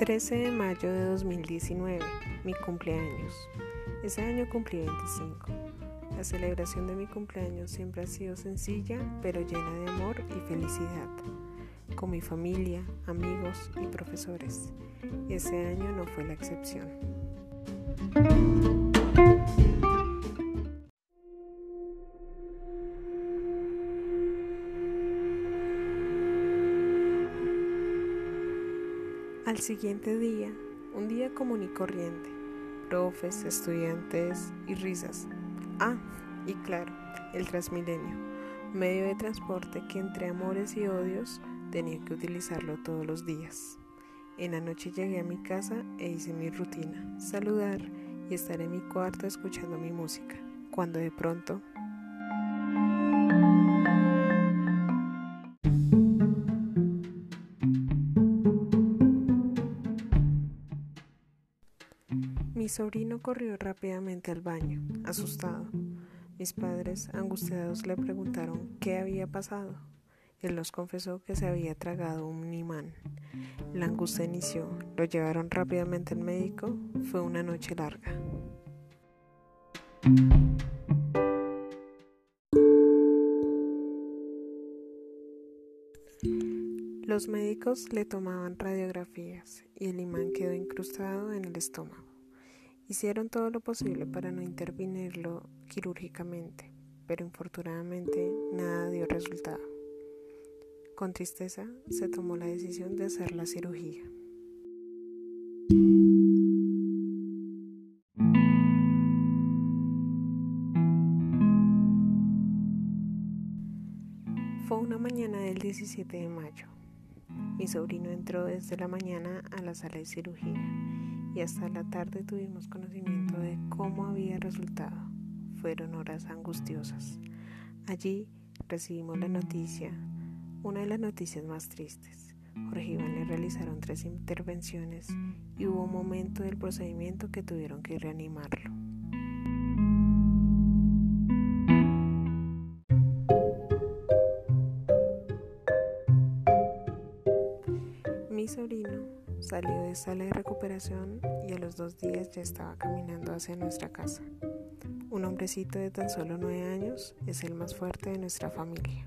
13 de mayo de 2019, mi cumpleaños. Ese año cumplí 25. La celebración de mi cumpleaños siempre ha sido sencilla, pero llena de amor y felicidad, con mi familia, amigos y profesores. Ese año no fue la excepción. Al siguiente día, un día común y corriente, profes, estudiantes y risas. Ah, y claro, el Transmilenio, medio de transporte que entre amores y odios tenía que utilizarlo todos los días. En la noche llegué a mi casa e hice mi rutina, saludar y estar en mi cuarto escuchando mi música, cuando de pronto Mi sobrino corrió rápidamente al baño, asustado. Mis padres, angustiados, le preguntaron qué había pasado. Él nos confesó que se había tragado un imán. La angustia inició, lo llevaron rápidamente al médico, fue una noche larga. Los médicos le tomaban radiografías y el imán quedó incrustado en el estómago. Hicieron todo lo posible para no intervenirlo quirúrgicamente, pero infortunadamente nada dio resultado. Con tristeza se tomó la decisión de hacer la cirugía. Fue una mañana del 17 de mayo. Mi sobrino entró desde la mañana a la sala de cirugía y hasta la tarde tuvimos conocimiento de cómo había resultado. Fueron horas angustiosas. Allí recibimos la noticia, una de las noticias más tristes. Jorge Iván le realizaron tres intervenciones y hubo un momento del procedimiento que tuvieron que reanimarlo. Sobrino salió de sala de recuperación y a los dos días ya estaba caminando hacia nuestra casa. Un hombrecito de tan solo nueve años es el más fuerte de nuestra familia.